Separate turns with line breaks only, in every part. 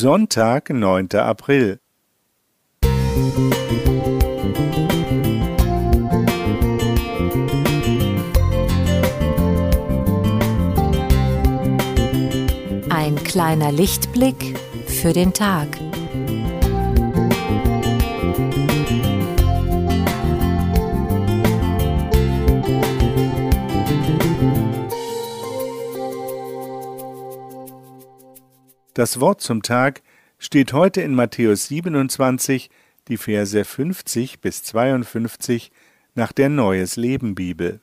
Sonntag, 9. April.
Ein kleiner Lichtblick für den Tag.
Das Wort zum Tag steht heute in Matthäus 27, die Verse 50 bis 52 nach der Neues Leben Bibel.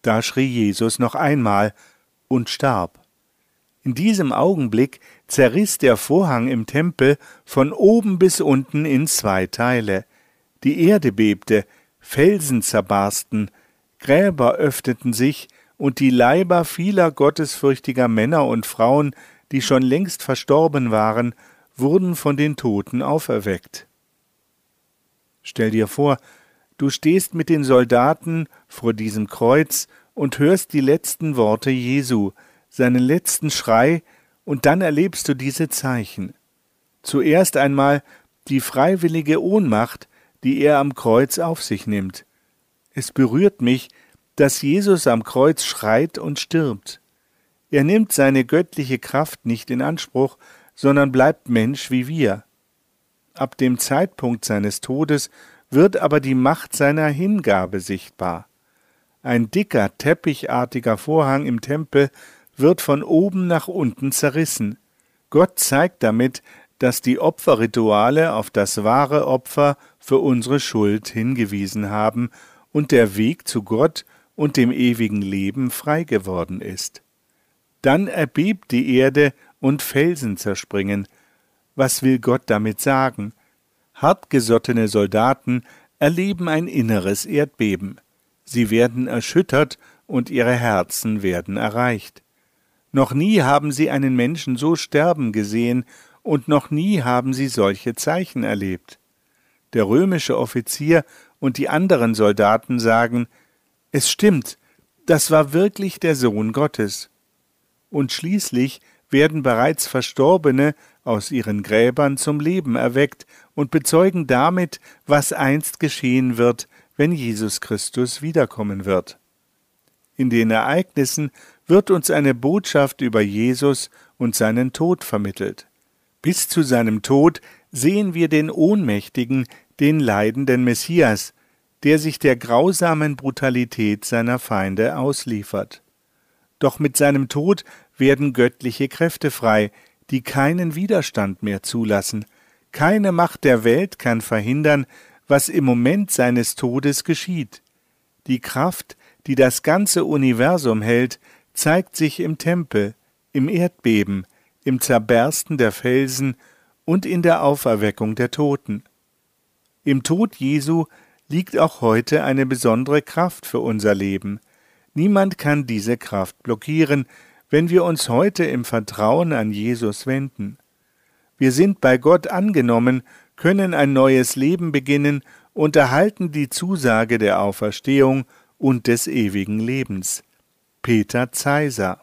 Da schrie Jesus noch einmal und starb. In diesem Augenblick zerriss der Vorhang im Tempel von oben bis unten in zwei Teile. Die Erde bebte, Felsen zerbarsten, Gräber öffneten sich, und die Leiber vieler gottesfürchtiger Männer und Frauen die schon längst verstorben waren, wurden von den Toten auferweckt. Stell dir vor, du stehst mit den Soldaten vor diesem Kreuz und hörst die letzten Worte Jesu, seinen letzten Schrei, und dann erlebst du diese Zeichen. Zuerst einmal die freiwillige Ohnmacht, die er am Kreuz auf sich nimmt. Es berührt mich, dass Jesus am Kreuz schreit und stirbt. Er nimmt seine göttliche Kraft nicht in Anspruch, sondern bleibt Mensch wie wir. Ab dem Zeitpunkt seines Todes wird aber die Macht seiner Hingabe sichtbar. Ein dicker, teppichartiger Vorhang im Tempel wird von oben nach unten zerrissen. Gott zeigt damit, dass die Opferrituale auf das wahre Opfer für unsere Schuld hingewiesen haben und der Weg zu Gott und dem ewigen Leben frei geworden ist. Dann erbebt die Erde und Felsen zerspringen. Was will Gott damit sagen? Hartgesottene Soldaten erleben ein inneres Erdbeben. Sie werden erschüttert und ihre Herzen werden erreicht. Noch nie haben sie einen Menschen so sterben gesehen und noch nie haben sie solche Zeichen erlebt. Der römische Offizier und die anderen Soldaten sagen, es stimmt, das war wirklich der Sohn Gottes und schließlich werden bereits Verstorbene aus ihren Gräbern zum Leben erweckt und bezeugen damit, was einst geschehen wird, wenn Jesus Christus wiederkommen wird. In den Ereignissen wird uns eine Botschaft über Jesus und seinen Tod vermittelt. Bis zu seinem Tod sehen wir den ohnmächtigen, den leidenden Messias, der sich der grausamen Brutalität seiner Feinde ausliefert. Doch mit seinem Tod werden göttliche Kräfte frei, die keinen Widerstand mehr zulassen. Keine Macht der Welt kann verhindern, was im Moment seines Todes geschieht. Die Kraft, die das ganze Universum hält, zeigt sich im Tempel, im Erdbeben, im Zerbersten der Felsen und in der Auferweckung der Toten. Im Tod Jesu liegt auch heute eine besondere Kraft für unser Leben. Niemand kann diese Kraft blockieren, wenn wir uns heute im Vertrauen an Jesus wenden. Wir sind bei Gott angenommen, können ein neues Leben beginnen und erhalten die Zusage der Auferstehung und des ewigen Lebens. Peter Zeiser